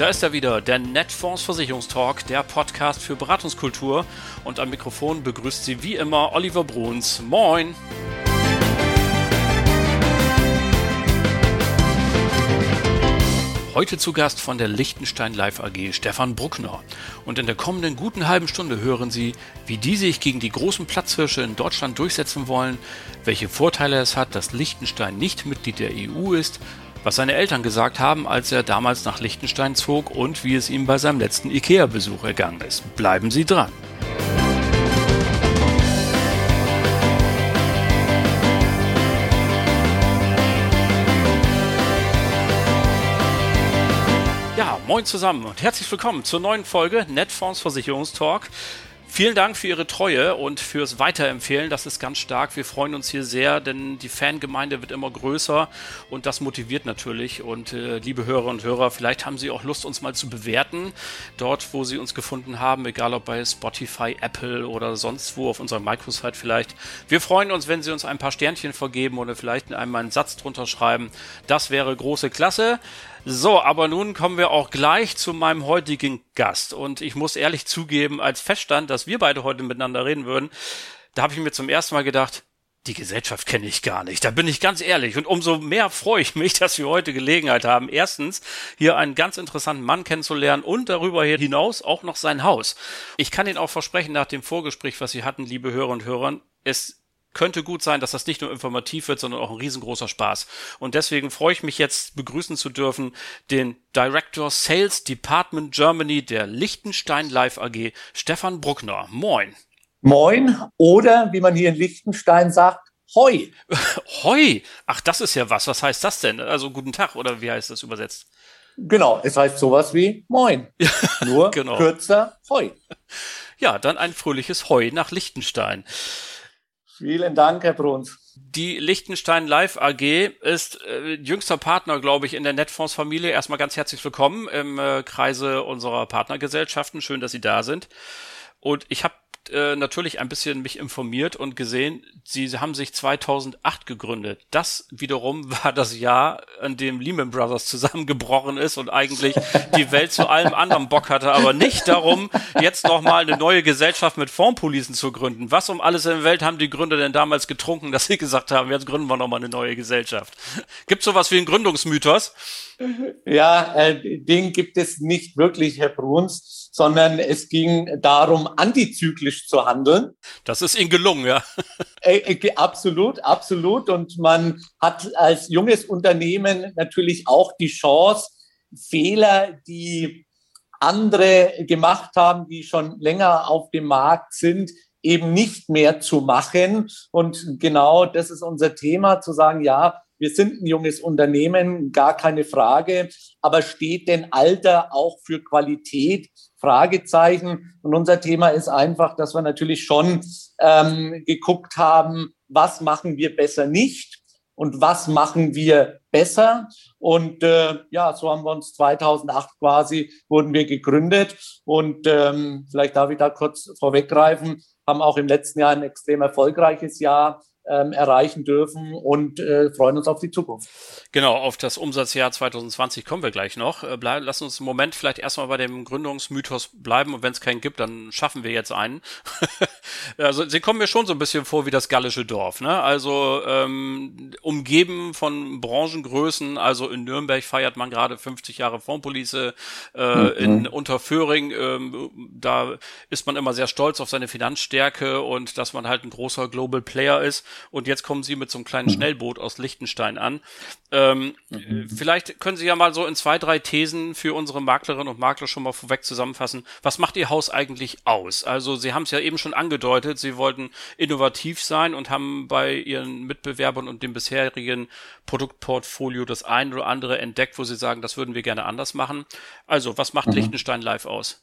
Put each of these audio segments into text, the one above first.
Da ist er wieder, der Netfonds Versicherungstalk, der Podcast für Beratungskultur. Und am Mikrofon begrüßt Sie wie immer Oliver Bruns. Moin! Heute zu Gast von der Liechtenstein Live AG Stefan Bruckner. Und in der kommenden guten halben Stunde hören Sie, wie die sich gegen die großen Platzhirsche in Deutschland durchsetzen wollen, welche Vorteile es hat, dass Liechtenstein nicht Mitglied der EU ist, was seine Eltern gesagt haben, als er damals nach Liechtenstein zog und wie es ihm bei seinem letzten IKEA-Besuch ergangen ist. Bleiben Sie dran. Moin zusammen und herzlich willkommen zur neuen Folge Netfonds Versicherungstalk. Vielen Dank für Ihre Treue und fürs Weiterempfehlen. Das ist ganz stark. Wir freuen uns hier sehr, denn die Fangemeinde wird immer größer und das motiviert natürlich. Und äh, liebe Hörer und Hörer, vielleicht haben Sie auch Lust, uns mal zu bewerten. Dort, wo Sie uns gefunden haben, egal ob bei Spotify, Apple oder sonst wo auf unserer Microsite vielleicht. Wir freuen uns, wenn Sie uns ein paar Sternchen vergeben oder vielleicht einmal einen Satz drunter schreiben. Das wäre große Klasse. So, aber nun kommen wir auch gleich zu meinem heutigen Gast. Und ich muss ehrlich zugeben, als feststand, dass wir beide heute miteinander reden würden, da habe ich mir zum ersten Mal gedacht, die Gesellschaft kenne ich gar nicht. Da bin ich ganz ehrlich. Und umso mehr freue ich mich, dass wir heute Gelegenheit haben, erstens hier einen ganz interessanten Mann kennenzulernen und darüber hinaus auch noch sein Haus. Ich kann Ihnen auch versprechen, nach dem Vorgespräch, was Sie hatten, liebe Hörer und Hörer, es könnte gut sein, dass das nicht nur informativ wird, sondern auch ein riesengroßer Spaß. Und deswegen freue ich mich jetzt begrüßen zu dürfen den Director Sales Department Germany der Liechtenstein Live AG, Stefan Bruckner. Moin. Moin oder wie man hier in Liechtenstein sagt, Hoi. Hoi. Ach, das ist ja was. Was heißt das denn? Also guten Tag oder wie heißt das übersetzt? Genau, es heißt sowas wie Moin. Nur genau. kürzer Hoi. Ja, dann ein fröhliches Hoi nach Liechtenstein. Vielen Dank, Herr Bruns. Die Liechtenstein Live AG ist äh, jüngster Partner, glaube ich, in der Netfonds-Familie. Erstmal ganz herzlich willkommen im äh, Kreise unserer Partnergesellschaften. Schön, dass Sie da sind. Und ich habe äh, natürlich ein bisschen mich informiert und gesehen, sie haben sich 2008 gegründet. Das wiederum war das Jahr, an dem Lehman Brothers zusammengebrochen ist und eigentlich die Welt zu allem anderen Bock hatte, aber nicht darum, jetzt nochmal eine neue Gesellschaft mit Fondspolicen zu gründen. Was um alles in der Welt haben die Gründer denn damals getrunken, dass sie gesagt haben, jetzt gründen wir nochmal eine neue Gesellschaft? Gibt sowas wie einen Gründungsmythos? Ja, äh, den gibt es nicht wirklich, Herr Bruns, sondern es ging darum, antizyklisch zu handeln. Das ist Ihnen gelungen, ja. Äh, äh, absolut, absolut. Und man hat als junges Unternehmen natürlich auch die Chance, Fehler, die andere gemacht haben, die schon länger auf dem Markt sind, eben nicht mehr zu machen. Und genau das ist unser Thema, zu sagen, ja, wir sind ein junges Unternehmen, gar keine Frage. Aber steht denn Alter auch für Qualität? Fragezeichen. Und unser Thema ist einfach, dass wir natürlich schon ähm, geguckt haben, was machen wir besser nicht und was machen wir besser. Und äh, ja, so haben wir uns 2008 quasi, wurden wir gegründet. Und ähm, vielleicht darf ich da kurz vorweggreifen, haben auch im letzten Jahr ein extrem erfolgreiches Jahr ähm, erreichen dürfen und äh, freuen uns auf die Zukunft. Genau, auf das Umsatzjahr 2020 kommen wir gleich noch. Äh, bleib, lass uns im Moment vielleicht erstmal bei dem Gründungsmythos bleiben und wenn es keinen gibt, dann schaffen wir jetzt einen. also sie kommen mir schon so ein bisschen vor wie das gallische Dorf, ne? Also ähm, umgeben von Branchengrößen, also in Nürnberg feiert man gerade 50 Jahre Fondpolice, äh, mhm. in Unterföhring, ähm, da ist man immer sehr stolz auf seine Finanzstärke und dass man halt ein großer Global Player ist und jetzt kommen Sie mit so einem kleinen mhm. Schnellboot aus Liechtenstein an. Ähm, mhm. Vielleicht können Sie ja mal so in zwei, drei Thesen für unsere Maklerinnen und Makler schon mal vorweg zusammenfassen. Was macht Ihr Haus eigentlich aus? Also Sie haben es ja eben schon angedeutet, Sie wollten innovativ sein und haben bei Ihren Mitbewerbern und dem bisherigen Produktportfolio das ein oder andere entdeckt, wo Sie sagen, das würden wir gerne anders machen. Also, was macht mhm. Liechtenstein Live aus?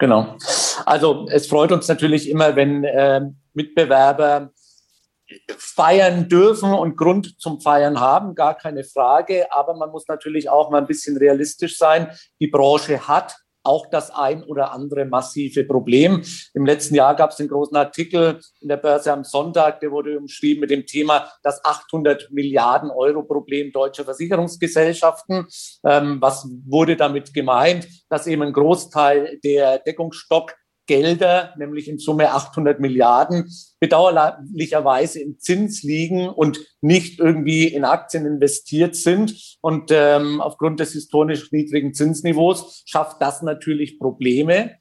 Genau. Also es freut uns natürlich immer, wenn äh, Mitbewerber feiern dürfen und Grund zum Feiern haben, gar keine Frage. Aber man muss natürlich auch mal ein bisschen realistisch sein. Die Branche hat auch das ein oder andere massive Problem. Im letzten Jahr gab es einen großen Artikel in der Börse am Sonntag, der wurde umschrieben mit dem Thema das 800 Milliarden Euro Problem deutscher Versicherungsgesellschaften. Ähm, was wurde damit gemeint? Dass eben ein Großteil der Deckungsstock Gelder, nämlich in Summe 800 Milliarden, bedauerlicherweise im Zins liegen und nicht irgendwie in Aktien investiert sind. Und ähm, aufgrund des historisch niedrigen Zinsniveaus schafft das natürlich Probleme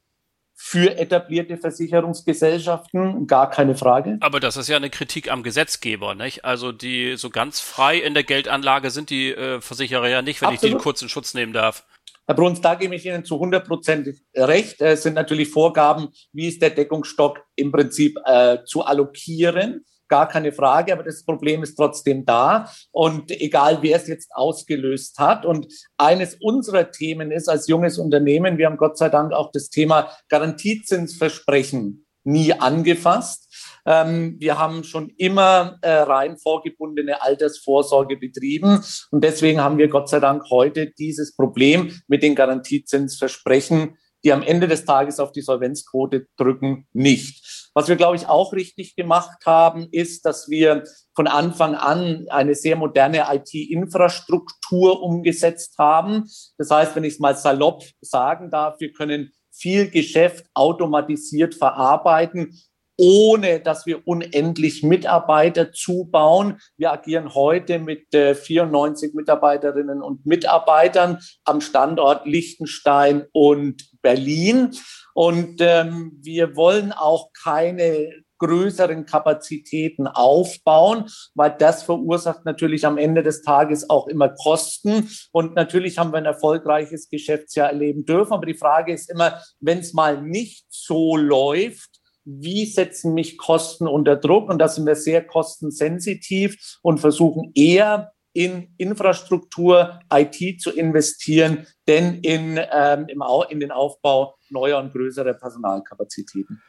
für etablierte Versicherungsgesellschaften, gar keine Frage. Aber das ist ja eine Kritik am Gesetzgeber, nicht? Also die so ganz frei in der Geldanlage sind die äh, Versicherer ja nicht, wenn Absolut. ich den kurzen Schutz nehmen darf. Herr Bruns, da gebe ich Ihnen zu 100 Prozent recht. Es sind natürlich Vorgaben, wie ist der Deckungsstock im Prinzip äh, zu allokieren. Gar keine Frage, aber das Problem ist trotzdem da. Und egal, wer es jetzt ausgelöst hat. Und eines unserer Themen ist als junges Unternehmen, wir haben Gott sei Dank auch das Thema Garantiezinsversprechen nie angefasst. Ähm, wir haben schon immer äh, rein vorgebundene Altersvorsorge betrieben und deswegen haben wir Gott sei Dank heute dieses Problem mit den Garantiezinsversprechen, die am Ende des Tages auf die Solvenzquote drücken, nicht. Was wir, glaube ich, auch richtig gemacht haben, ist, dass wir von Anfang an eine sehr moderne IT-Infrastruktur umgesetzt haben. Das heißt, wenn ich es mal salopp sagen darf, wir können viel Geschäft automatisiert verarbeiten ohne dass wir unendlich Mitarbeiter zubauen. Wir agieren heute mit äh, 94 Mitarbeiterinnen und Mitarbeitern am Standort Liechtenstein und Berlin. Und ähm, wir wollen auch keine größeren Kapazitäten aufbauen, weil das verursacht natürlich am Ende des Tages auch immer Kosten. Und natürlich haben wir ein erfolgreiches Geschäftsjahr erleben dürfen. Aber die Frage ist immer, wenn es mal nicht so läuft, wie setzen mich Kosten unter Druck? Und da sind wir sehr kostensensitiv und versuchen eher in Infrastruktur, IT zu investieren, denn in, ähm, im, in den Aufbau neuer und größerer Personalkapazitäten.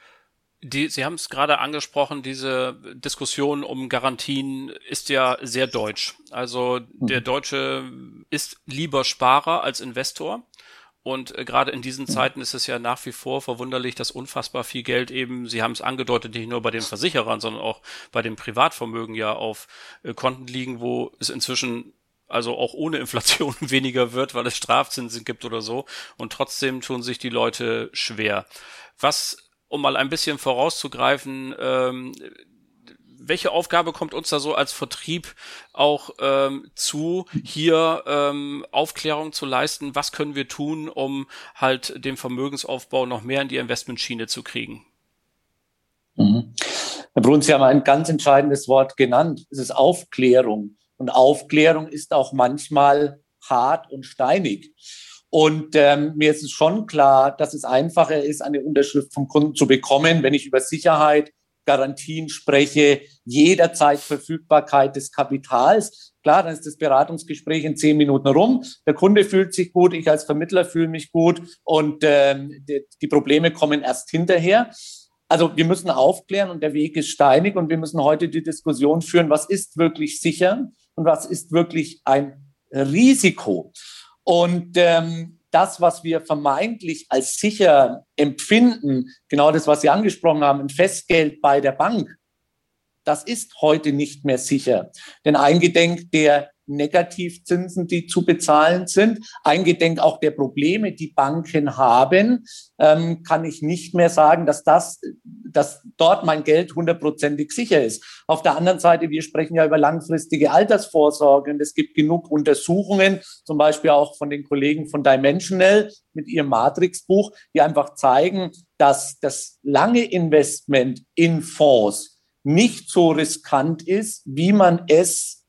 Die, Sie haben es gerade angesprochen, diese Diskussion um Garantien ist ja sehr deutsch. Also der mhm. Deutsche ist lieber Sparer als Investor. Und äh, gerade in diesen Zeiten ist es ja nach wie vor verwunderlich, dass unfassbar viel Geld eben, Sie haben es angedeutet, nicht nur bei den Versicherern, sondern auch bei dem Privatvermögen ja auf äh, Konten liegen, wo es inzwischen also auch ohne Inflation weniger wird, weil es Strafzinsen gibt oder so. Und trotzdem tun sich die Leute schwer. Was, um mal ein bisschen vorauszugreifen, ähm, welche Aufgabe kommt uns da so als Vertrieb auch ähm, zu, hier ähm, Aufklärung zu leisten? Was können wir tun, um halt den Vermögensaufbau noch mehr in die Investmentschiene zu kriegen? Mhm. Herr Brun, Sie haben ein ganz entscheidendes Wort genannt. Es ist Aufklärung. Und Aufklärung ist auch manchmal hart und steinig. Und ähm, mir ist es schon klar, dass es einfacher ist, eine Unterschrift vom Kunden zu bekommen, wenn ich über Sicherheit, Garantien spreche, jederzeit Verfügbarkeit des Kapitals. Klar, dann ist das Beratungsgespräch in zehn Minuten rum. Der Kunde fühlt sich gut, ich als Vermittler fühle mich gut und ähm, die, die Probleme kommen erst hinterher. Also wir müssen aufklären und der Weg ist steinig und wir müssen heute die Diskussion führen, was ist wirklich sicher und was ist wirklich ein Risiko. Und ähm, das, was wir vermeintlich als sicher empfinden, genau das, was Sie angesprochen haben, ein Festgeld bei der Bank, das ist heute nicht mehr sicher. Denn eingedenk der Negativzinsen, die zu bezahlen sind, eingedenk auch der Probleme, die Banken haben, ähm, kann ich nicht mehr sagen, dass das, dass dort mein Geld hundertprozentig sicher ist. Auf der anderen Seite, wir sprechen ja über langfristige Altersvorsorge und es gibt genug Untersuchungen, zum Beispiel auch von den Kollegen von Dimensional mit ihrem Matrix-Buch, die einfach zeigen, dass das lange Investment in Fonds nicht so riskant ist, wie man es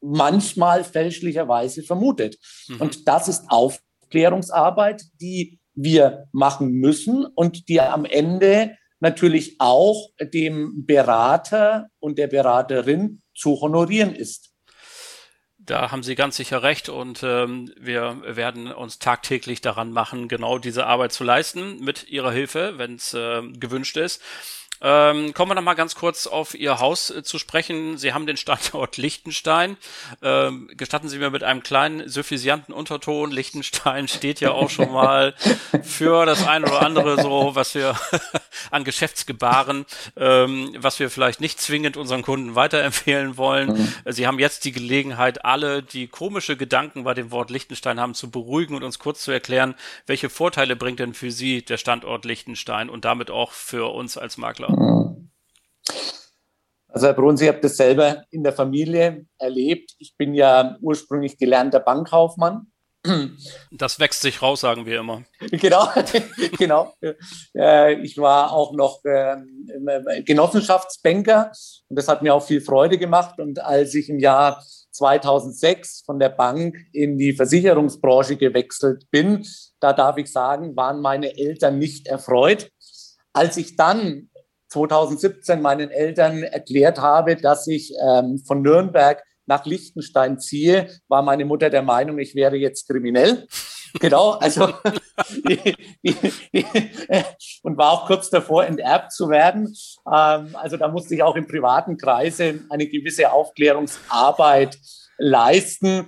manchmal fälschlicherweise vermutet. Mhm. Und das ist Aufklärungsarbeit, die wir machen müssen und die am Ende natürlich auch dem Berater und der Beraterin zu honorieren ist. Da haben Sie ganz sicher recht und ähm, wir werden uns tagtäglich daran machen, genau diese Arbeit zu leisten mit Ihrer Hilfe, wenn es äh, gewünscht ist. Ähm, kommen wir noch mal ganz kurz auf Ihr Haus äh, zu sprechen. Sie haben den Standort Liechtenstein. Ähm, gestatten Sie mir mit einem kleinen suffisianten Unterton. Liechtenstein steht ja auch schon mal für das eine oder andere so, was wir an Geschäftsgebaren, ähm, was wir vielleicht nicht zwingend unseren Kunden weiterempfehlen wollen. Mhm. Sie haben jetzt die Gelegenheit, alle, die komische Gedanken bei dem Wort Liechtenstein haben, zu beruhigen und uns kurz zu erklären, welche Vorteile bringt denn für Sie der Standort Liechtenstein und damit auch für uns als Makler? Also Herr Bruns, ich habe das selber in der Familie erlebt. Ich bin ja ursprünglich gelernter Bankkaufmann. Das wächst sich raus, sagen wir immer. Genau, genau. Äh, ich war auch noch ähm, Genossenschaftsbanker und das hat mir auch viel Freude gemacht. Und als ich im Jahr 2006 von der Bank in die Versicherungsbranche gewechselt bin, da darf ich sagen, waren meine Eltern nicht erfreut. Als ich dann 2017 meinen Eltern erklärt habe, dass ich ähm, von Nürnberg nach Liechtenstein ziehe, war meine Mutter der Meinung, ich wäre jetzt kriminell. Genau, also und war auch kurz davor, enterbt zu werden. Ähm, also da musste ich auch im privaten Kreise eine gewisse Aufklärungsarbeit leisten.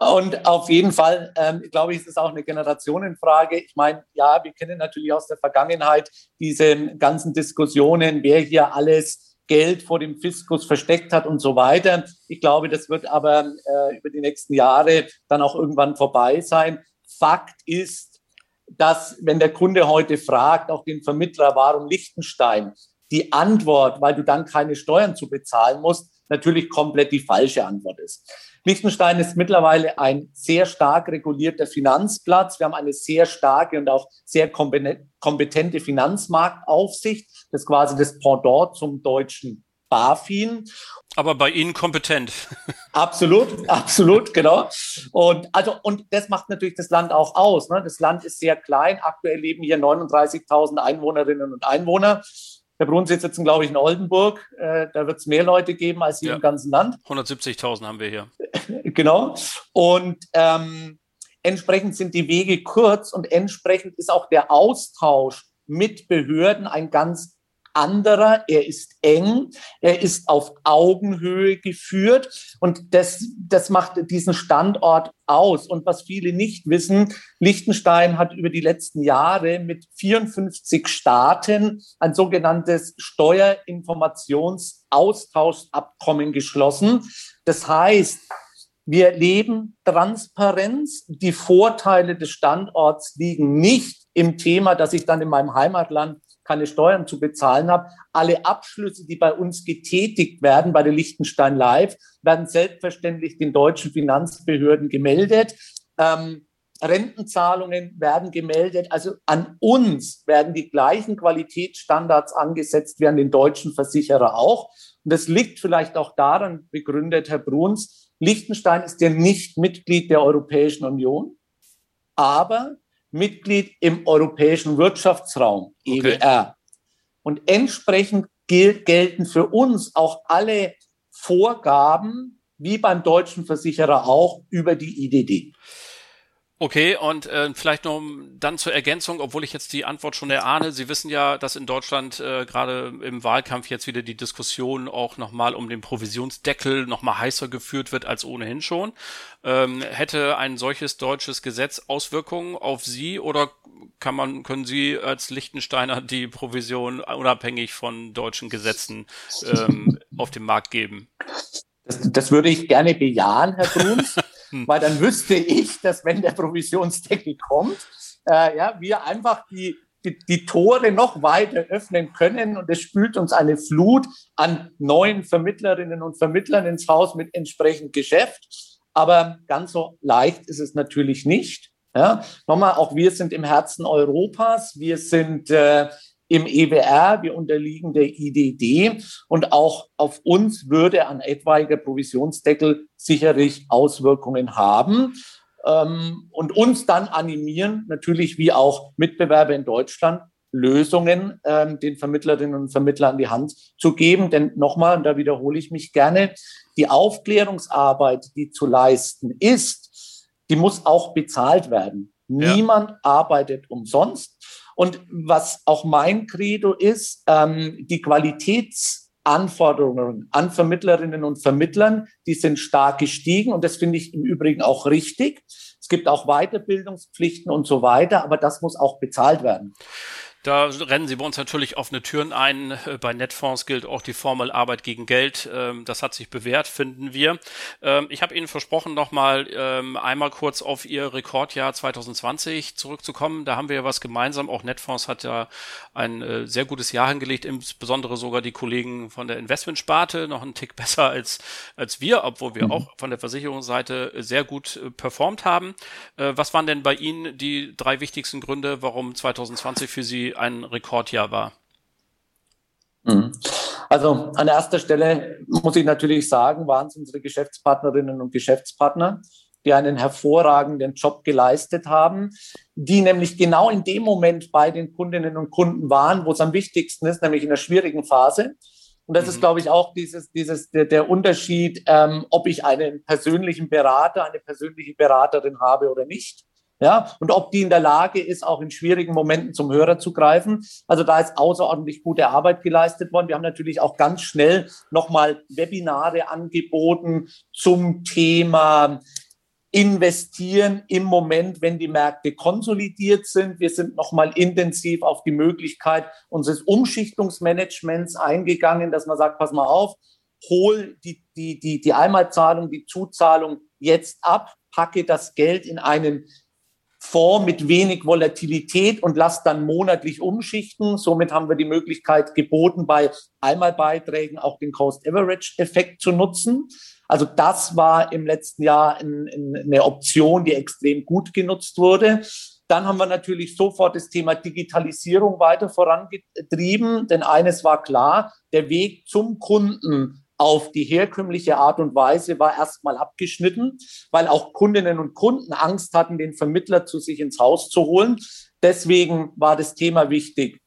Und auf jeden Fall, ähm, glaube ich, ist es auch eine Generationenfrage. Ich meine, ja, wir kennen natürlich aus der Vergangenheit diese ganzen Diskussionen, wer hier alles Geld vor dem Fiskus versteckt hat und so weiter. Ich glaube, das wird aber äh, über die nächsten Jahre dann auch irgendwann vorbei sein. Fakt ist, dass wenn der Kunde heute fragt, auch den Vermittler, warum Liechtenstein, die Antwort, weil du dann keine Steuern zu bezahlen musst, natürlich komplett die falsche Antwort ist. Liechtenstein ist mittlerweile ein sehr stark regulierter Finanzplatz. Wir haben eine sehr starke und auch sehr kompetente Finanzmarktaufsicht. Das ist quasi das Pendant zum deutschen BaFin. Aber bei Ihnen kompetent. Absolut, absolut, genau. Und also und das macht natürlich das Land auch aus. Ne? Das Land ist sehr klein. Aktuell leben hier 39.000 Einwohnerinnen und Einwohner. Herr Bruns jetzt sitzen, glaube ich, in Oldenburg. Äh, da wird es mehr Leute geben als hier ja. im ganzen Land. 170.000 haben wir hier. genau. Und ähm, entsprechend sind die Wege kurz und entsprechend ist auch der Austausch mit Behörden ein ganz anderer, er ist eng, er ist auf Augenhöhe geführt und das, das macht diesen Standort aus. Und was viele nicht wissen, Liechtenstein hat über die letzten Jahre mit 54 Staaten ein sogenanntes Steuerinformationsaustauschabkommen geschlossen. Das heißt, wir leben Transparenz. Die Vorteile des Standorts liegen nicht im Thema, dass ich dann in meinem Heimatland keine Steuern zu bezahlen habe. Alle Abschlüsse, die bei uns getätigt werden, bei der Liechtenstein Live, werden selbstverständlich den deutschen Finanzbehörden gemeldet. Ähm, Rentenzahlungen werden gemeldet. Also an uns werden die gleichen Qualitätsstandards angesetzt wie an den deutschen Versicherer auch. Und das liegt vielleicht auch daran begründet, Herr Bruns, Liechtenstein ist ja nicht Mitglied der Europäischen Union, aber Mitglied im Europäischen Wirtschaftsraum, EWR. Okay. Und entsprechend gel gelten für uns auch alle Vorgaben, wie beim deutschen Versicherer auch, über die IDD. Okay, und äh, vielleicht noch dann zur Ergänzung, obwohl ich jetzt die Antwort schon erahne. Sie wissen ja, dass in Deutschland äh, gerade im Wahlkampf jetzt wieder die Diskussion auch nochmal um den Provisionsdeckel nochmal heißer geführt wird als ohnehin schon. Ähm, hätte ein solches deutsches Gesetz Auswirkungen auf Sie oder kann man, können Sie als Lichtensteiner die Provision unabhängig von deutschen Gesetzen ähm, auf den Markt geben? Das, das würde ich gerne bejahen, Herr Bruns. Hm. weil dann wüsste ich, dass wenn der Provisionsdeckel kommt, äh, ja, wir einfach die, die, die Tore noch weiter öffnen können und es spült uns eine Flut an neuen Vermittlerinnen und Vermittlern ins Haus mit entsprechend Geschäft. Aber ganz so leicht ist es natürlich nicht. Ja, nochmal, auch wir sind im Herzen Europas. Wir sind äh, im EWR, wir unterliegen der IDD und auch auf uns würde ein etwaiger Provisionsdeckel sicherlich Auswirkungen haben ähm, und uns dann animieren, natürlich wie auch Mitbewerber in Deutschland, Lösungen ähm, den Vermittlerinnen und Vermittlern an die Hand zu geben. Denn nochmal, und da wiederhole ich mich gerne, die Aufklärungsarbeit, die zu leisten ist, die muss auch bezahlt werden. Ja. Niemand arbeitet umsonst. Und was auch mein Credo ist, ähm, die Qualitätsanforderungen an Vermittlerinnen und Vermittlern, die sind stark gestiegen und das finde ich im Übrigen auch richtig. Es gibt auch Weiterbildungspflichten und so weiter, aber das muss auch bezahlt werden. Da rennen sie bei uns natürlich offene Türen ein. Äh, bei Netfonds gilt auch die Formel Arbeit gegen Geld. Ähm, das hat sich bewährt, finden wir. Ähm, ich habe Ihnen versprochen, nochmal ähm, einmal kurz auf Ihr Rekordjahr 2020 zurückzukommen. Da haben wir ja was gemeinsam. Auch Netfonds hat ja ein äh, sehr gutes Jahr hingelegt, insbesondere sogar die Kollegen von der Investmentsparte noch einen Tick besser als, als wir, obwohl wir mhm. auch von der Versicherungsseite sehr gut äh, performt haben. Was waren denn bei Ihnen die drei wichtigsten Gründe, warum 2020 für Sie ein Rekordjahr war? Mhm. Also an erster Stelle muss ich natürlich sagen, waren es unsere Geschäftspartnerinnen und Geschäftspartner, die einen hervorragenden Job geleistet haben, die nämlich genau in dem Moment bei den Kundinnen und Kunden waren, wo es am wichtigsten ist, nämlich in der schwierigen Phase. Und das mhm. ist, glaube ich, auch dieses, dieses, der, der Unterschied, ähm, ob ich einen persönlichen Berater, eine persönliche Beraterin habe oder nicht ja, und ob die in der Lage ist, auch in schwierigen Momenten zum Hörer zu greifen. Also da ist außerordentlich gute Arbeit geleistet worden. Wir haben natürlich auch ganz schnell nochmal Webinare angeboten zum Thema investieren im Moment, wenn die Märkte konsolidiert sind. Wir sind nochmal intensiv auf die Möglichkeit unseres Umschichtungsmanagements eingegangen, dass man sagt, pass mal auf, hol die, die, die, die Einmalzahlung, die Zuzahlung jetzt ab, packe das Geld in einen Fonds mit wenig Volatilität und lasst dann monatlich umschichten. Somit haben wir die Möglichkeit geboten, bei Einmalbeiträgen auch den Cost-Average-Effekt zu nutzen. Also das war im letzten Jahr ein, ein, eine Option, die extrem gut genutzt wurde. Dann haben wir natürlich sofort das Thema Digitalisierung weiter vorangetrieben, denn eines war klar, der Weg zum Kunden auf die herkömmliche Art und Weise war erstmal abgeschnitten, weil auch Kundinnen und Kunden Angst hatten, den Vermittler zu sich ins Haus zu holen. Deswegen war das Thema wichtig,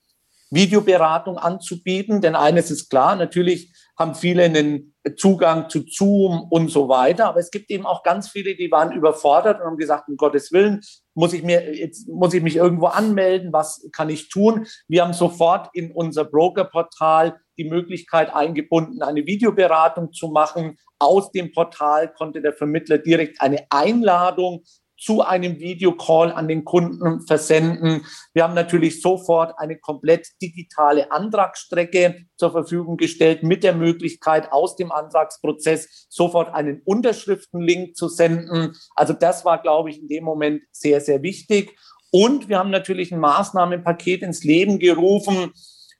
Videoberatung anzubieten. Denn eines ist klar, natürlich haben viele einen Zugang zu Zoom und so weiter. Aber es gibt eben auch ganz viele, die waren überfordert und haben gesagt, um Gottes Willen, muss ich mir, jetzt muss ich mich irgendwo anmelden? Was kann ich tun? Wir haben sofort in unser Brokerportal die Möglichkeit eingebunden, eine Videoberatung zu machen. Aus dem Portal konnte der Vermittler direkt eine Einladung zu einem Videocall an den Kunden versenden. Wir haben natürlich sofort eine komplett digitale Antragsstrecke zur Verfügung gestellt mit der Möglichkeit, aus dem Antragsprozess sofort einen Unterschriftenlink zu senden. Also das war, glaube ich, in dem Moment sehr, sehr wichtig. Und wir haben natürlich ein Maßnahmenpaket ins Leben gerufen,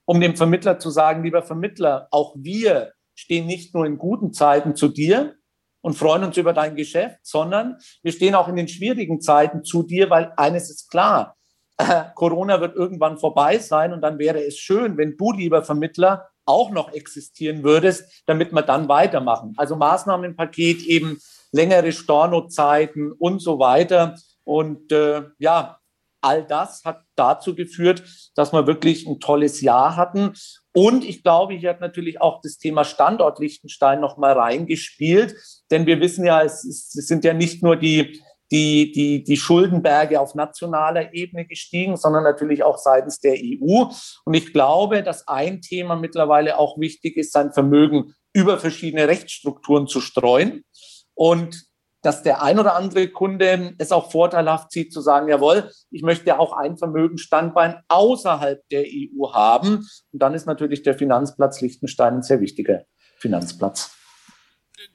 um dem Vermittler zu sagen, lieber Vermittler, auch wir stehen nicht nur in guten Zeiten zu dir und freuen uns über dein Geschäft, sondern wir stehen auch in den schwierigen Zeiten zu dir, weil eines ist klar, äh, Corona wird irgendwann vorbei sein und dann wäre es schön, wenn du, lieber Vermittler, auch noch existieren würdest, damit wir dann weitermachen. Also Maßnahmenpaket eben längere Stornozeiten und so weiter. Und äh, ja, all das hat dazu geführt, dass wir wirklich ein tolles Jahr hatten. Und ich glaube, hier hat natürlich auch das Thema Standort Liechtenstein noch mal reingespielt, denn wir wissen ja, es, ist, es sind ja nicht nur die die, die, die Schuldenberge auf nationaler Ebene gestiegen, sondern natürlich auch seitens der EU. Und ich glaube, dass ein Thema mittlerweile auch wichtig ist, sein Vermögen über verschiedene Rechtsstrukturen zu streuen. Und dass der ein oder andere Kunde es auch vorteilhaft sieht, zu sagen, jawohl, ich möchte ja auch ein Vermögensstandbein außerhalb der EU haben. Und dann ist natürlich der Finanzplatz Liechtenstein ein sehr wichtiger Finanzplatz.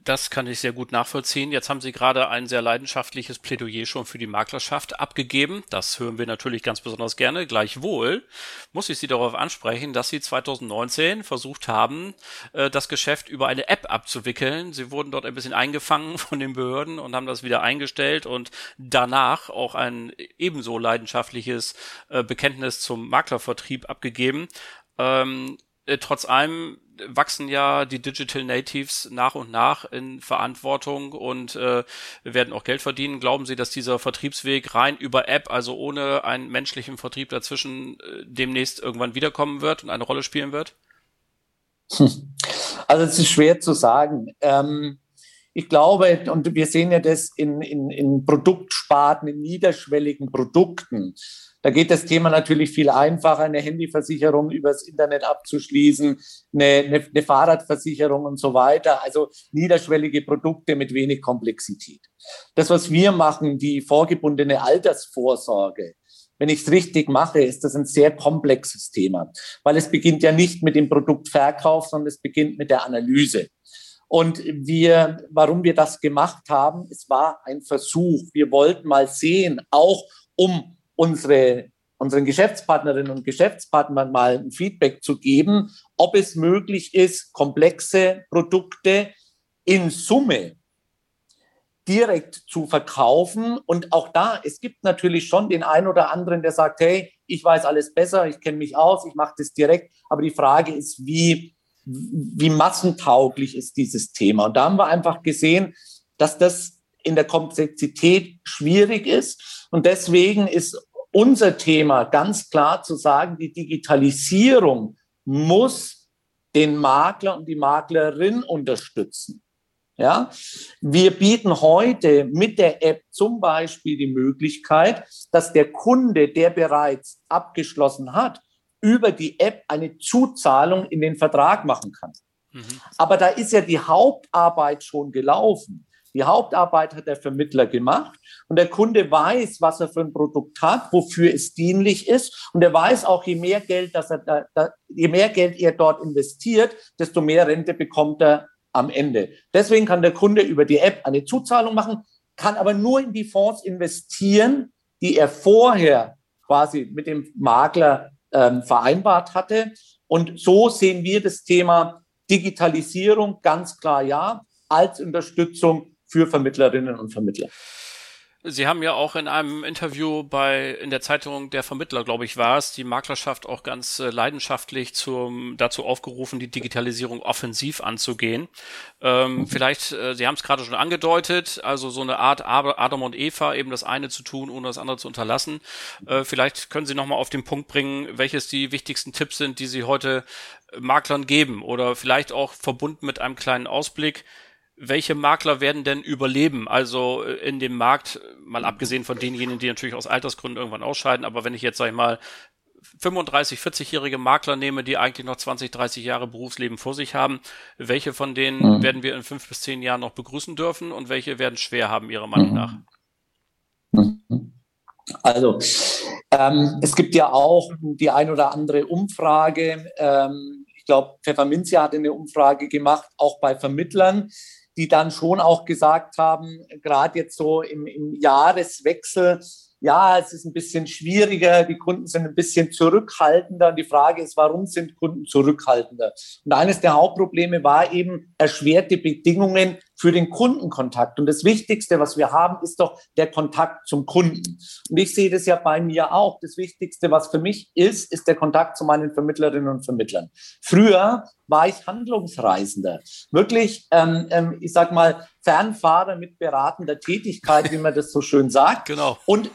Das kann ich sehr gut nachvollziehen. Jetzt haben Sie gerade ein sehr leidenschaftliches Plädoyer schon für die Maklerschaft abgegeben. Das hören wir natürlich ganz besonders gerne. Gleichwohl muss ich Sie darauf ansprechen, dass Sie 2019 versucht haben, äh, das Geschäft über eine App abzuwickeln. Sie wurden dort ein bisschen eingefangen von den Behörden und haben das wieder eingestellt und danach auch ein ebenso leidenschaftliches äh, Bekenntnis zum Maklervertrieb abgegeben. Ähm, äh, trotz allem wachsen ja die Digital Natives nach und nach in Verantwortung und äh, werden auch Geld verdienen. Glauben Sie, dass dieser Vertriebsweg rein über App, also ohne einen menschlichen Vertrieb dazwischen, äh, demnächst irgendwann wiederkommen wird und eine Rolle spielen wird? Also es ist schwer zu sagen. Ähm, ich glaube, und wir sehen ja das in, in, in Produktsparten, in niederschwelligen Produkten, Da geht das Thema natürlich viel einfacher, eine Handyversicherung übers Internet abzuschließen, eine, eine, eine Fahrradversicherung und so weiter. Also niederschwellige Produkte mit wenig Komplexität. Das, was wir machen, die vorgebundene Altersvorsorge, wenn ich es richtig mache, ist das ein sehr komplexes Thema, weil es beginnt ja nicht mit dem Produktverkauf, sondern es beginnt mit der Analyse. Und wir, warum wir das gemacht haben, es war ein Versuch. Wir wollten mal sehen, auch um unsere, unseren Geschäftspartnerinnen und Geschäftspartnern mal ein Feedback zu geben, ob es möglich ist, komplexe Produkte in Summe direkt zu verkaufen. Und auch da, es gibt natürlich schon den einen oder anderen, der sagt, hey, ich weiß alles besser, ich kenne mich aus, ich mache das direkt. Aber die Frage ist, wie wie massentauglich ist dieses Thema. Und da haben wir einfach gesehen, dass das in der Komplexität schwierig ist. Und deswegen ist unser Thema ganz klar zu sagen, die Digitalisierung muss den Makler und die Maklerin unterstützen. Ja, wir bieten heute mit der App zum Beispiel die Möglichkeit, dass der Kunde, der bereits abgeschlossen hat, über die App eine Zuzahlung in den Vertrag machen kann. Mhm. Aber da ist ja die Hauptarbeit schon gelaufen. Die Hauptarbeit hat der Vermittler gemacht und der Kunde weiß, was er für ein Produkt hat, wofür es dienlich ist und er weiß auch, je mehr Geld, dass er da, da, je mehr Geld er dort investiert, desto mehr Rente bekommt er am Ende. Deswegen kann der Kunde über die App eine Zuzahlung machen, kann aber nur in die Fonds investieren, die er vorher quasi mit dem Makler ähm, vereinbart hatte. Und so sehen wir das Thema Digitalisierung ganz klar ja als Unterstützung für Vermittlerinnen und Vermittler. Sie haben ja auch in einem Interview bei in der Zeitung der Vermittler, glaube ich, war es, die Maklerschaft auch ganz äh, leidenschaftlich zum, dazu aufgerufen, die Digitalisierung offensiv anzugehen. Ähm, mhm. Vielleicht, äh, Sie haben es gerade schon angedeutet, also so eine Art Adam und Eva, eben das eine zu tun, ohne das andere zu unterlassen. Äh, vielleicht können Sie nochmal auf den Punkt bringen, welches die wichtigsten Tipps sind, die Sie heute Maklern geben oder vielleicht auch verbunden mit einem kleinen Ausblick welche Makler werden denn überleben? Also äh, in dem Markt, mal abgesehen von denjenigen, die natürlich aus Altersgründen irgendwann ausscheiden, aber wenn ich jetzt, sag ich mal, 35, 40-jährige Makler nehme, die eigentlich noch 20, 30 Jahre Berufsleben vor sich haben, welche von denen mhm. werden wir in fünf bis zehn Jahren noch begrüßen dürfen und welche werden schwer haben, Ihrer Meinung nach? Mhm. Also, ähm, es gibt ja auch die ein oder andere Umfrage. Ähm, ich glaube, Pfefferminzia hat eine Umfrage gemacht, auch bei Vermittlern die dann schon auch gesagt haben, gerade jetzt so im, im Jahreswechsel, ja, es ist ein bisschen schwieriger, die Kunden sind ein bisschen zurückhaltender. Und die Frage ist, warum sind Kunden zurückhaltender? Und eines der Hauptprobleme war eben erschwerte Bedingungen für den Kundenkontakt. Und das Wichtigste, was wir haben, ist doch der Kontakt zum Kunden. Und ich sehe das ja bei mir auch. Das Wichtigste, was für mich ist, ist der Kontakt zu meinen Vermittlerinnen und Vermittlern. Früher war ich Handlungsreisender. Wirklich, ähm, ähm, ich sag mal, Fernfahrer mit beratender Tätigkeit, wie man das so schön sagt. Genau. Und,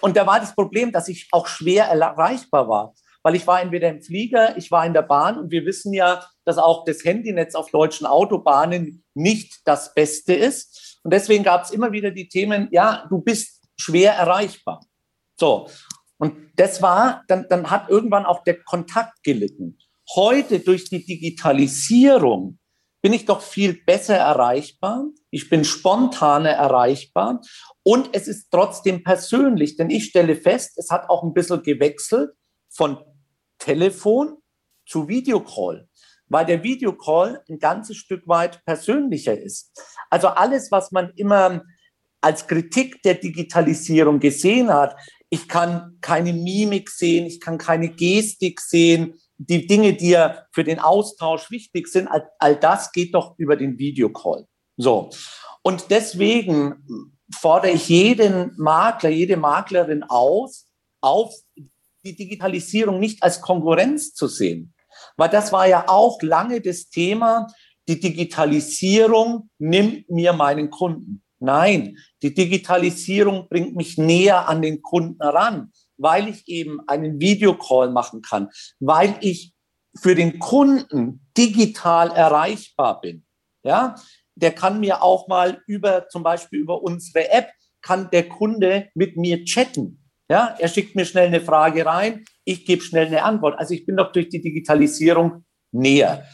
und da war das Problem, dass ich auch schwer erreichbar war weil ich war entweder im Flieger, ich war in der Bahn und wir wissen ja, dass auch das Handynetz auf deutschen Autobahnen nicht das Beste ist. Und deswegen gab es immer wieder die Themen, ja, du bist schwer erreichbar. So. Und das war, dann, dann hat irgendwann auch der Kontakt gelitten. Heute durch die Digitalisierung bin ich doch viel besser erreichbar. Ich bin spontaner erreichbar und es ist trotzdem persönlich, denn ich stelle fest, es hat auch ein bisschen gewechselt von Telefon zu Videocall, weil der Videocall ein ganzes Stück weit persönlicher ist. Also alles, was man immer als Kritik der Digitalisierung gesehen hat, ich kann keine Mimik sehen, ich kann keine Gestik sehen, die Dinge, die ja für den Austausch wichtig sind, all, all das geht doch über den Videocall. So. Und deswegen fordere ich jeden Makler, jede Maklerin aus, auf die Digitalisierung nicht als Konkurrenz zu sehen. Weil das war ja auch lange das Thema, die Digitalisierung nimmt mir meinen Kunden. Nein, die Digitalisierung bringt mich näher an den Kunden ran, weil ich eben einen Videocall machen kann, weil ich für den Kunden digital erreichbar bin. Ja, der kann mir auch mal über, zum Beispiel über unsere App, kann der Kunde mit mir chatten. Ja, er schickt mir schnell eine Frage rein, ich gebe schnell eine Antwort. Also ich bin doch durch die Digitalisierung näher.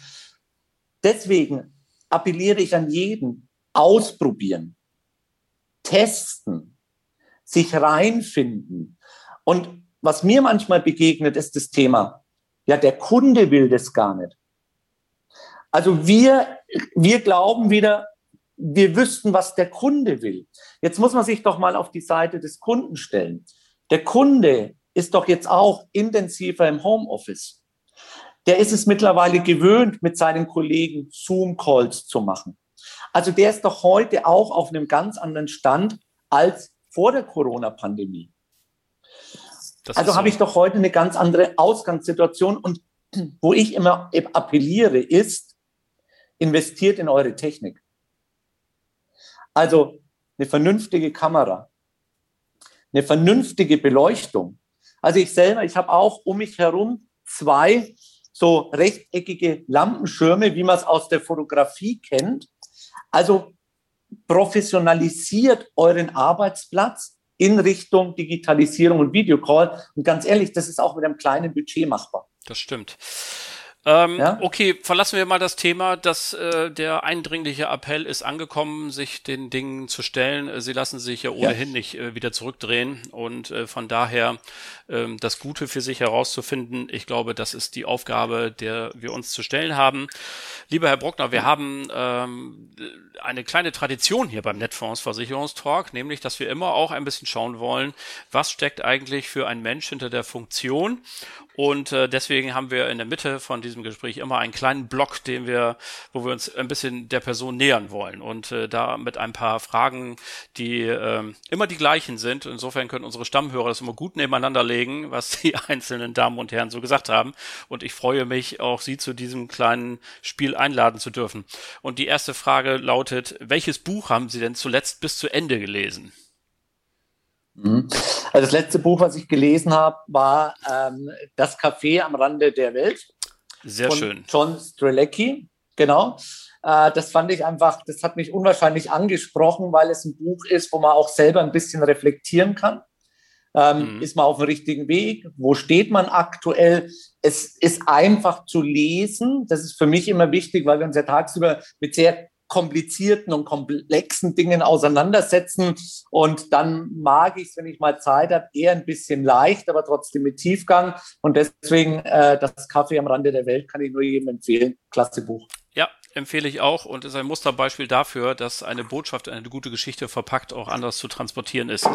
Deswegen appelliere ich an jeden, ausprobieren, testen, sich reinfinden. Und was mir manchmal begegnet, ist das Thema, ja, der Kunde will das gar nicht. Also wir, wir glauben wieder, wir wüssten, was der Kunde will. Jetzt muss man sich doch mal auf die Seite des Kunden stellen. Der Kunde ist doch jetzt auch intensiver im Homeoffice. Der ist es mittlerweile gewöhnt, mit seinen Kollegen Zoom-Calls zu machen. Also der ist doch heute auch auf einem ganz anderen Stand als vor der Corona-Pandemie. Also so. habe ich doch heute eine ganz andere Ausgangssituation. Und wo ich immer appelliere, ist, investiert in eure Technik. Also eine vernünftige Kamera, eine vernünftige Beleuchtung. Also ich selber, ich habe auch um mich herum zwei so rechteckige Lampenschirme, wie man es aus der Fotografie kennt. Also professionalisiert euren Arbeitsplatz in Richtung Digitalisierung und Videocall. Und ganz ehrlich, das ist auch mit einem kleinen Budget machbar. Das stimmt. Ähm, ja? Okay, verlassen wir mal das Thema, dass äh, der eindringliche Appell ist angekommen, sich den Dingen zu stellen. Sie lassen sich ja ohnehin ja. nicht äh, wieder zurückdrehen und äh, von daher ähm, das Gute für sich herauszufinden. Ich glaube, das ist die Aufgabe, der wir uns zu stellen haben. Lieber Herr Bruckner, wir haben ähm, eine kleine Tradition hier beim Netfonds Versicherungstalk, nämlich, dass wir immer auch ein bisschen schauen wollen, was steckt eigentlich für ein Mensch hinter der Funktion und äh, deswegen haben wir in der Mitte von diesem Gespräch immer einen kleinen Block, den wir, wo wir uns ein bisschen der Person nähern wollen. Und äh, da mit ein paar Fragen, die äh, immer die gleichen sind. Insofern können unsere Stammhörer das immer gut nebeneinander legen, was die einzelnen Damen und Herren so gesagt haben. Und ich freue mich, auch Sie zu diesem kleinen Spiel einladen zu dürfen. Und die erste Frage lautet, welches Buch haben Sie denn zuletzt bis zu Ende gelesen? Mhm. Also das letzte Buch, was ich gelesen habe, war ähm, Das Café am Rande der Welt. Sehr von schön. John Strelecki, genau. Äh, das fand ich einfach, das hat mich unwahrscheinlich angesprochen, weil es ein Buch ist, wo man auch selber ein bisschen reflektieren kann. Ähm, mhm. Ist man auf dem richtigen Weg? Wo steht man aktuell? Es ist einfach zu lesen. Das ist für mich immer wichtig, weil wir uns ja tagsüber mit sehr komplizierten und komplexen Dingen auseinandersetzen. Und dann mag ich es, wenn ich mal Zeit habe, eher ein bisschen leicht, aber trotzdem mit Tiefgang. Und deswegen äh, das Kaffee am Rande der Welt kann ich nur jedem empfehlen. Klasse Buch. Ja, empfehle ich auch und ist ein Musterbeispiel dafür, dass eine Botschaft, eine gute Geschichte verpackt auch anders zu transportieren ist.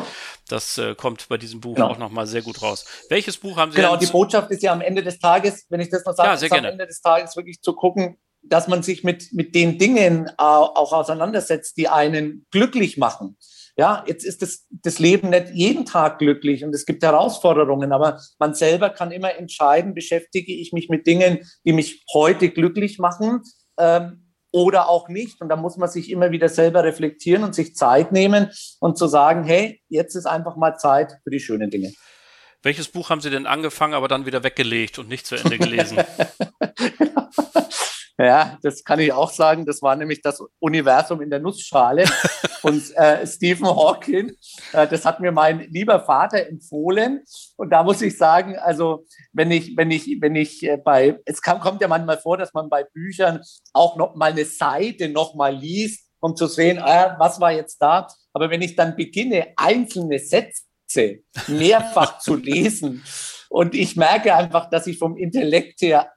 Das äh, kommt bei diesem Buch genau. auch nochmal sehr gut raus. Welches Buch haben Sie Genau, die Botschaft ist ja am Ende des Tages, wenn ich das noch sage, ja, am Ende des Tages wirklich zu gucken, dass man sich mit, mit den Dingen auch auseinandersetzt, die einen glücklich machen. Ja, jetzt ist das, das Leben nicht jeden Tag glücklich und es gibt Herausforderungen, aber man selber kann immer entscheiden, beschäftige ich mich mit Dingen, die mich heute glücklich machen ähm, oder auch nicht. Und da muss man sich immer wieder selber reflektieren und sich Zeit nehmen und zu sagen, hey, jetzt ist einfach mal Zeit für die schönen Dinge. Welches Buch haben Sie denn angefangen, aber dann wieder weggelegt und nicht zu Ende gelesen? Ja, das kann ich auch sagen. Das war nämlich das Universum in der Nussschale von äh, Stephen Hawking. Äh, das hat mir mein lieber Vater empfohlen. Und da muss ich sagen, also wenn ich, wenn ich, wenn ich äh, bei, es kann, kommt ja manchmal vor, dass man bei Büchern auch noch mal eine Seite noch mal liest, um zu sehen, äh, was war jetzt da. Aber wenn ich dann beginne, einzelne Sätze mehrfach zu lesen und ich merke einfach, dass ich vom Intellekt her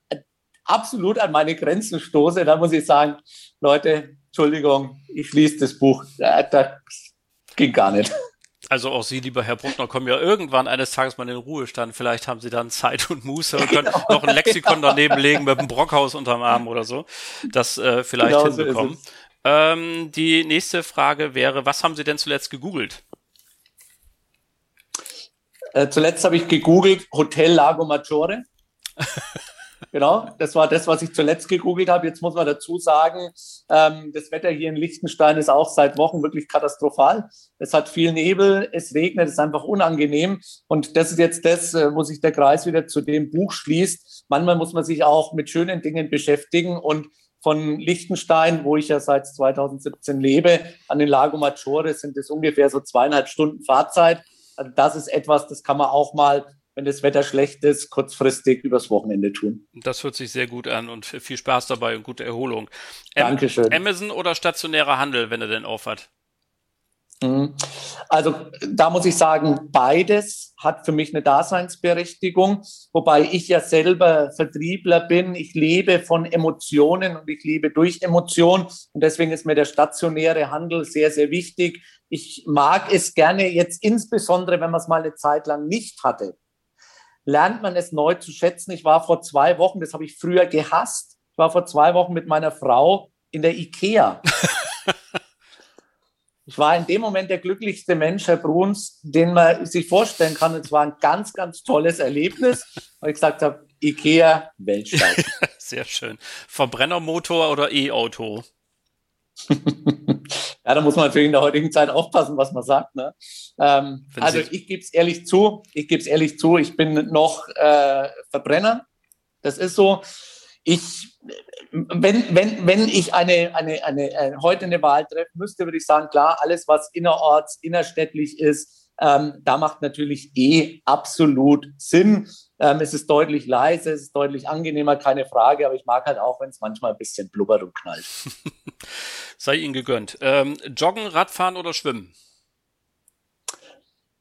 absolut an meine Grenzen stoße, dann muss ich sagen, Leute, Entschuldigung, ich lese das Buch. Das ging gar nicht. Also auch Sie, lieber Herr Bruckner, kommen ja irgendwann eines Tages mal in den Ruhestand. Vielleicht haben Sie dann Zeit und Muße und können genau. noch ein Lexikon daneben legen mit einem Brockhaus unterm Arm oder so. Das äh, vielleicht genau hinbekommen. So ähm, die nächste Frage wäre, was haben Sie denn zuletzt gegoogelt? Äh, zuletzt habe ich gegoogelt Hotel Lago Maggiore. Genau, das war das, was ich zuletzt gegoogelt habe. Jetzt muss man dazu sagen, ähm, das Wetter hier in Liechtenstein ist auch seit Wochen wirklich katastrophal. Es hat viel Nebel, es regnet, es ist einfach unangenehm. Und das ist jetzt das, äh, wo sich der Kreis wieder zu dem Buch schließt. Manchmal muss man sich auch mit schönen Dingen beschäftigen und von Liechtenstein, wo ich ja seit 2017 lebe, an den Lago Maggiore sind es ungefähr so zweieinhalb Stunden Fahrzeit. Also das ist etwas, das kann man auch mal, wenn das Wetter schlecht ist, kurzfristig übers Wochenende tun. Das hört sich sehr gut an und viel Spaß dabei und gute Erholung. Dankeschön. Amazon oder stationärer Handel, wenn er denn aufhat? Mhm. Also da muss ich sagen, beides hat für mich eine Daseinsberechtigung, wobei ich ja selber Vertriebler bin. Ich lebe von Emotionen und ich lebe durch Emotionen und deswegen ist mir der stationäre Handel sehr, sehr wichtig. Ich mag es gerne jetzt insbesondere, wenn man es mal eine Zeit lang nicht hatte, lernt man es neu zu schätzen. Ich war vor zwei Wochen, das habe ich früher gehasst, ich war vor zwei Wochen mit meiner Frau in der IKEA. Ich war in dem Moment der glücklichste Mensch, Herr Bruns, den man sich vorstellen kann. Es war ein ganz, ganz tolles Erlebnis, weil ich gesagt habe, Ikea Weltstadt. Sehr schön. Verbrennermotor oder E-Auto? ja, da muss man natürlich in der heutigen Zeit aufpassen, was man sagt. Ne? Ähm, also ich gebe es ehrlich zu, ich gebe es ehrlich zu, ich bin noch äh, Verbrenner. Das ist so. Ich wenn, wenn, wenn ich eine, eine, eine, eine, äh, heute eine Wahl treffen müsste, würde ich sagen, klar, alles, was innerorts, innerstädtlich ist, ähm, da macht natürlich eh absolut Sinn. Ähm, es ist deutlich leise, es ist deutlich angenehmer, keine Frage, aber ich mag halt auch, wenn es manchmal ein bisschen blubbert und knallt. Sei Ihnen gegönnt. Ähm, Joggen, Radfahren oder Schwimmen?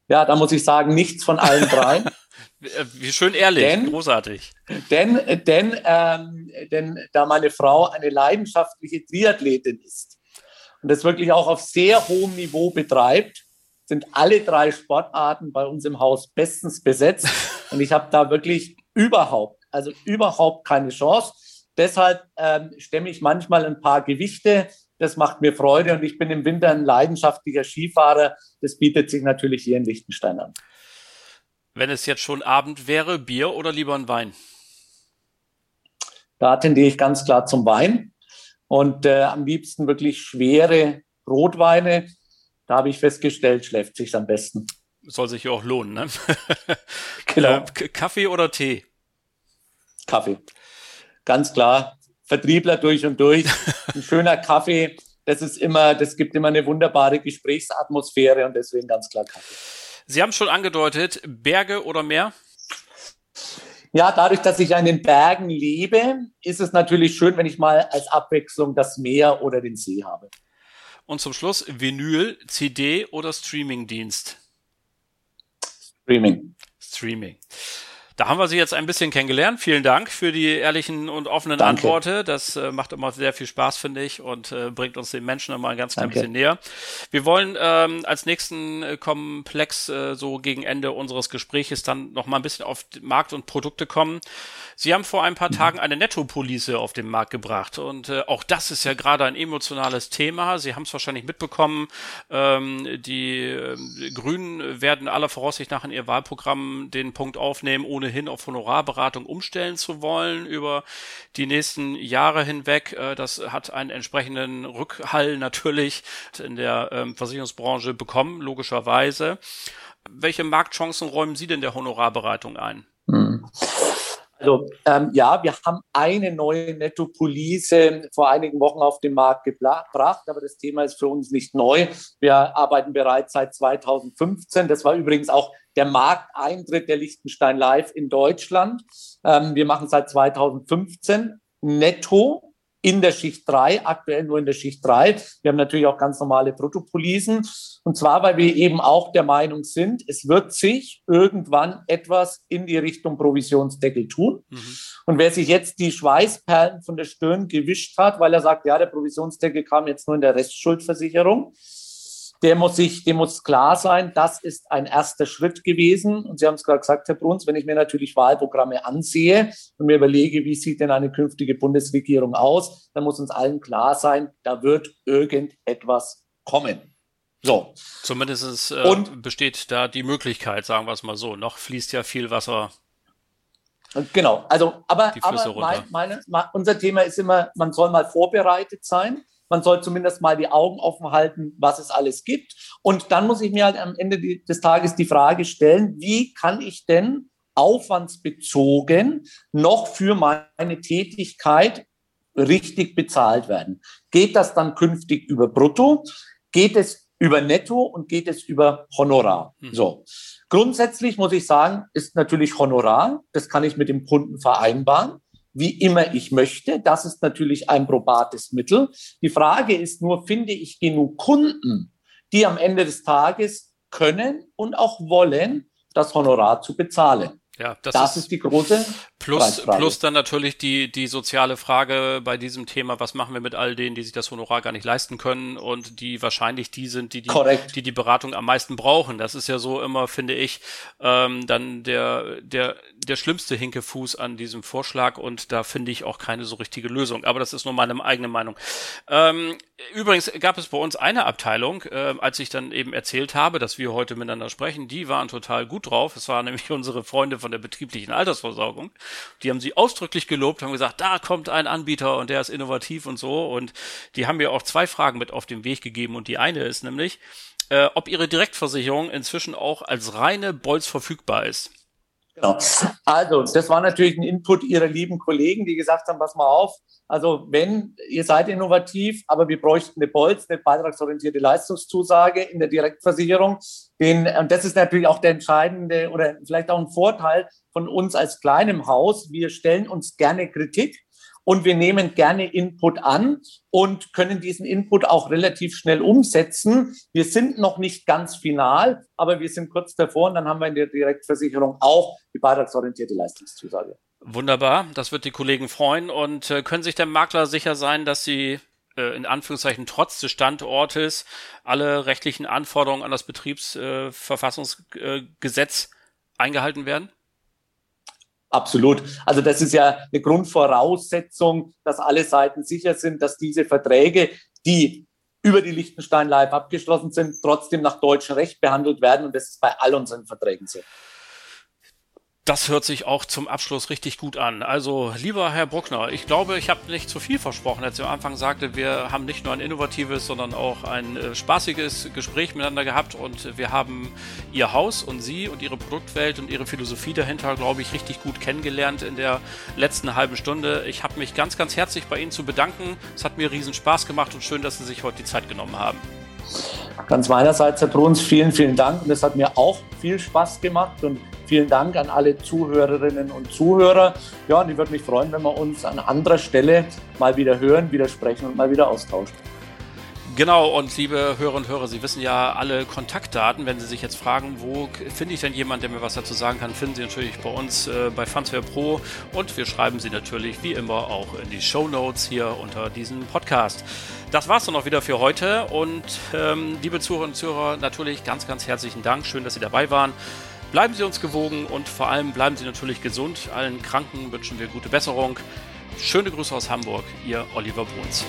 Ja, da muss ich sagen, nichts von allen drei. Äh, wie schön ehrlich, denn, großartig. Denn, denn, ähm, denn da meine Frau eine leidenschaftliche Triathletin ist und das wirklich auch auf sehr hohem Niveau betreibt, sind alle drei Sportarten bei uns im Haus bestens besetzt. Und ich habe da wirklich überhaupt, also überhaupt keine Chance. Deshalb ähm, stemme ich manchmal ein paar Gewichte. Das macht mir Freude und ich bin im Winter ein leidenschaftlicher Skifahrer. Das bietet sich natürlich hier in Liechtenstein an. Wenn es jetzt schon Abend wäre, Bier oder lieber ein Wein? Da tendiere ich ganz klar zum Wein und äh, am liebsten wirklich schwere Rotweine. Da habe ich festgestellt, schläft sich am besten. Soll sich ja auch lohnen, ne? genau. Äh, Kaffee oder Tee? Kaffee. Ganz klar. Vertriebler durch und durch. Ein schöner Kaffee. Das ist immer, das gibt immer eine wunderbare Gesprächsatmosphäre und deswegen ganz klar Kaffee. Sie haben schon angedeutet, Berge oder Meer? Ja, dadurch, dass ich an den Bergen lebe, ist es natürlich schön, wenn ich mal als Abwechslung das Meer oder den See habe. Und zum Schluss Vinyl, CD oder Streamingdienst? Streaming. Streaming. Da haben wir Sie jetzt ein bisschen kennengelernt. Vielen Dank für die ehrlichen und offenen Danke. Antworten. Das äh, macht immer sehr viel Spaß, finde ich, und äh, bringt uns den Menschen immer ein ganz klein bisschen näher. Wir wollen ähm, als nächsten äh, Komplex äh, so gegen Ende unseres Gespräches dann noch mal ein bisschen auf Markt und Produkte kommen. Sie haben vor ein paar mhm. Tagen eine Nettopolice auf den Markt gebracht und äh, auch das ist ja gerade ein emotionales Thema. Sie haben es wahrscheinlich mitbekommen. Ähm, die äh, Grünen werden aller Voraussicht nach in ihr Wahlprogramm den Punkt aufnehmen, ohne ohnehin auf Honorarberatung umstellen zu wollen über die nächsten Jahre hinweg. Äh, das hat einen entsprechenden Rückhall natürlich in der ähm, Versicherungsbranche bekommen, logischerweise. Welche Marktchancen räumen Sie denn der Honorarberatung ein? Hm. Also ähm, ja, wir haben eine neue Nettopolice vor einigen Wochen auf den Markt gebracht, aber das Thema ist für uns nicht neu. Wir arbeiten bereits seit 2015. Das war übrigens auch der Markteintritt der Liechtenstein Live in Deutschland. Ähm, wir machen seit 2015 netto in der Schicht 3, aktuell nur in der Schicht 3. Wir haben natürlich auch ganz normale Bruttopolisen. Und zwar, weil wir eben auch der Meinung sind, es wird sich irgendwann etwas in die Richtung Provisionsdeckel tun. Mhm. Und wer sich jetzt die Schweißperlen von der Stirn gewischt hat, weil er sagt, ja, der Provisionsdeckel kam jetzt nur in der Restschuldversicherung, der muss sich, dem muss klar sein, das ist ein erster Schritt gewesen. Und Sie haben es gerade gesagt, Herr Bruns, wenn ich mir natürlich Wahlprogramme ansehe und mir überlege, wie sieht denn eine künftige Bundesregierung aus, dann muss uns allen klar sein, da wird irgendetwas kommen. So. Zumindest äh, und, besteht da die Möglichkeit, sagen wir es mal so. Noch fließt ja viel Wasser. Genau, also, aber, aber mein, meine, unser Thema ist immer, man soll mal vorbereitet sein. Man soll zumindest mal die Augen offen halten, was es alles gibt. Und dann muss ich mir halt am Ende des Tages die Frage stellen, wie kann ich denn aufwandsbezogen noch für meine Tätigkeit richtig bezahlt werden? Geht das dann künftig über Brutto? Geht es über Netto und geht es über Honorar. Mhm. So. Grundsätzlich muss ich sagen, ist natürlich Honorar. Das kann ich mit dem Kunden vereinbaren, wie immer ich möchte. Das ist natürlich ein probates Mittel. Die Frage ist nur, finde ich genug Kunden, die am Ende des Tages können und auch wollen, das Honorar zu bezahlen. Ja, das, das ist, ist, die große plus plus dann natürlich die die soziale Frage bei diesem Thema, was machen wir mit all denen, die sich das Honorar gar nicht leisten können und die wahrscheinlich die sind, die die, die, die Beratung am meisten brauchen. Das ist ja so immer, finde ich, ähm, dann der der der schlimmste Hinkefuß an diesem Vorschlag und da finde ich auch keine so richtige Lösung. Aber das ist nur meine eigene Meinung. Ähm, übrigens gab es bei uns eine Abteilung, äh, als ich dann eben erzählt habe, dass wir heute miteinander sprechen, die waren total gut drauf. Es waren nämlich unsere Freunde von der betrieblichen Altersversorgung. Die haben sie ausdrücklich gelobt, haben gesagt, da kommt ein Anbieter und der ist innovativ und so. Und die haben mir auch zwei Fragen mit auf den Weg gegeben. Und die eine ist nämlich, äh, ob ihre Direktversicherung inzwischen auch als reine Bolz verfügbar ist. Genau. Also, das war natürlich ein Input Ihrer lieben Kollegen, die gesagt haben, pass mal auf, also wenn, ihr seid innovativ, aber wir bräuchten eine Bolz, eine beitragsorientierte Leistungszusage in der Direktversicherung. Den, und das ist natürlich auch der entscheidende oder vielleicht auch ein Vorteil von uns als kleinem Haus. Wir stellen uns gerne Kritik und wir nehmen gerne Input an und können diesen Input auch relativ schnell umsetzen. Wir sind noch nicht ganz final, aber wir sind kurz davor und dann haben wir in der Direktversicherung auch die beitragsorientierte Leistungszusage. Wunderbar, das wird die Kollegen freuen und äh, können sich der Makler sicher sein, dass sie äh, in Anführungszeichen trotz des Standortes alle rechtlichen Anforderungen an das Betriebsverfassungsgesetz äh, eingehalten werden? Absolut. Also das ist ja eine Grundvoraussetzung, dass alle Seiten sicher sind, dass diese Verträge, die über die Liechtenstein Live abgeschlossen sind, trotzdem nach deutschem Recht behandelt werden. Und das ist bei all unseren Verträgen so. Das hört sich auch zum Abschluss richtig gut an. Also, lieber Herr Bruckner, ich glaube, ich habe nicht zu viel versprochen, als ich am Anfang sagte, wir haben nicht nur ein innovatives, sondern auch ein äh, spaßiges Gespräch miteinander gehabt und wir haben Ihr Haus und Sie und Ihre Produktwelt und Ihre Philosophie dahinter, glaube ich, richtig gut kennengelernt in der letzten halben Stunde. Ich habe mich ganz, ganz herzlich bei Ihnen zu bedanken. Es hat mir riesen Spaß gemacht und schön, dass Sie sich heute die Zeit genommen haben. Ganz meinerseits, Herr Bruns, vielen, vielen Dank. Und es hat mir auch viel Spaß gemacht und Vielen Dank an alle Zuhörerinnen und Zuhörer. Ja, und ich würde mich freuen, wenn wir uns an anderer Stelle mal wieder hören, wieder sprechen und mal wieder austauschen. Genau, und liebe Hörer und Hörer, Sie wissen ja alle Kontaktdaten. Wenn Sie sich jetzt fragen, wo finde ich denn jemanden, der mir was dazu sagen kann, finden Sie natürlich bei uns äh, bei Fansware Pro und wir schreiben Sie natürlich wie immer auch in die Show Notes hier unter diesem Podcast. Das war's dann auch wieder für heute und ähm, liebe Zuhörerinnen und Zuhörer, natürlich ganz, ganz herzlichen Dank. Schön, dass Sie dabei waren. Bleiben Sie uns gewogen und vor allem bleiben Sie natürlich gesund. Allen Kranken wünschen wir gute Besserung. Schöne Grüße aus Hamburg, Ihr Oliver Bruns.